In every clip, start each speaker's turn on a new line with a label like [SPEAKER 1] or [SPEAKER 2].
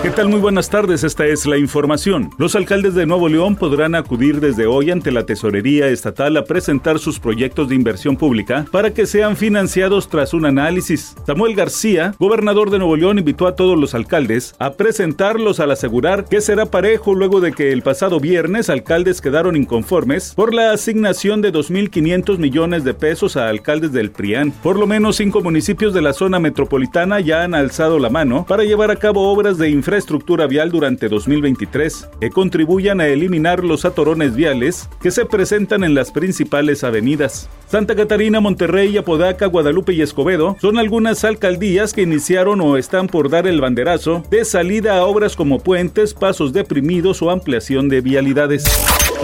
[SPEAKER 1] ¿Qué tal? Muy buenas tardes, esta es la información. Los alcaldes de Nuevo León podrán acudir desde hoy ante la Tesorería Estatal a presentar sus proyectos de inversión pública para que sean financiados tras un análisis. Samuel García, gobernador de Nuevo León, invitó a todos los alcaldes a presentarlos al asegurar que será parejo luego de que el pasado viernes alcaldes quedaron inconformes por la asignación de 2.500 millones de pesos a alcaldes del PRIAN. Por lo menos cinco municipios de la zona metropolitana ya han alzado la mano para llevar a cabo obras de infraestructura vial durante 2023 que contribuyan a eliminar los atorones viales que se presentan en las principales avenidas. Santa Catarina, Monterrey, Apodaca, Guadalupe y Escobedo son algunas alcaldías que iniciaron o están por dar el banderazo de salida a obras como puentes, pasos deprimidos o ampliación de vialidades.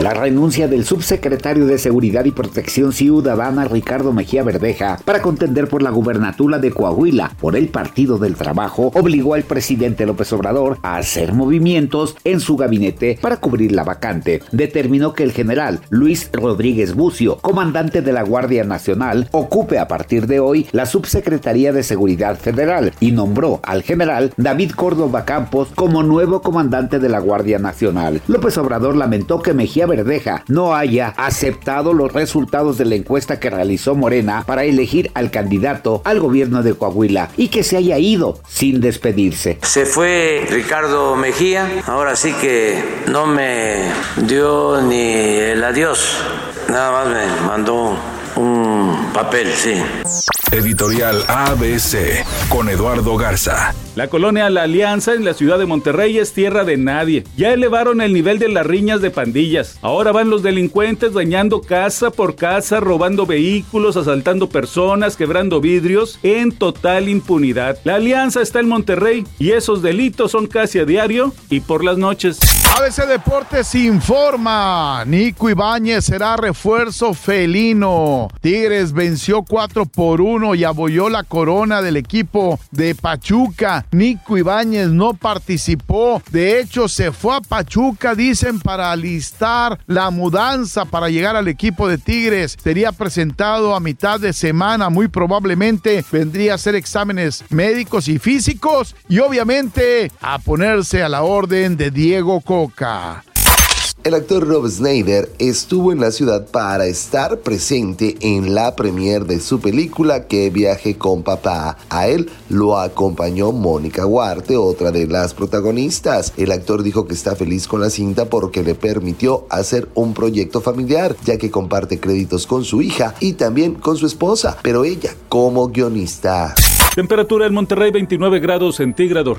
[SPEAKER 2] La renuncia del subsecretario de Seguridad y Protección Ciudadana Ricardo Mejía Verdeja para contender por la gubernatura de Coahuila por el Partido del Trabajo obligó al presidente López Obrador a hacer movimientos en su gabinete para cubrir la vacante. Determinó que el general Luis Rodríguez Bucio, comandante de la Guardia Nacional, ocupe a partir de hoy la subsecretaría de Seguridad Federal y nombró al general David Córdoba Campos como nuevo comandante de la Guardia Nacional. López Obrador lamentó que Mejía Verdeja no haya aceptado los resultados de la encuesta que realizó Morena para elegir al candidato al gobierno de Coahuila y que se haya ido sin despedirse.
[SPEAKER 3] Se fue Ricardo Mejía, ahora sí que no me dio ni el adiós, nada más me mandó un papel, sí.
[SPEAKER 4] Editorial ABC con Eduardo Garza.
[SPEAKER 1] La colonia La Alianza en la ciudad de Monterrey es tierra de nadie. Ya elevaron el nivel de las riñas de pandillas. Ahora van los delincuentes dañando casa por casa, robando vehículos, asaltando personas, quebrando vidrios en total impunidad. La Alianza está en Monterrey y esos delitos son casi a diario y por las noches.
[SPEAKER 5] ABC Deportes informa. Nico Ibáñez será refuerzo felino. Tigres venció 4 por 1 y abolló la corona del equipo de Pachuca. Nico Ibáñez no participó. De hecho, se fue a Pachuca, dicen, para alistar la mudanza para llegar al equipo de Tigres. Sería presentado a mitad de semana. Muy probablemente vendría a hacer exámenes médicos y físicos. Y obviamente a ponerse a la orden de Diego Coca.
[SPEAKER 6] El actor Rob Snyder estuvo en la ciudad para estar presente en la premier de su película Que viaje con papá. A él lo acompañó Mónica Huarte, otra de las protagonistas. El actor dijo que está feliz con la cinta porque le permitió hacer un proyecto familiar, ya que comparte créditos con su hija y también con su esposa, pero ella como guionista.
[SPEAKER 1] Temperatura en Monterrey 29 grados centígrados.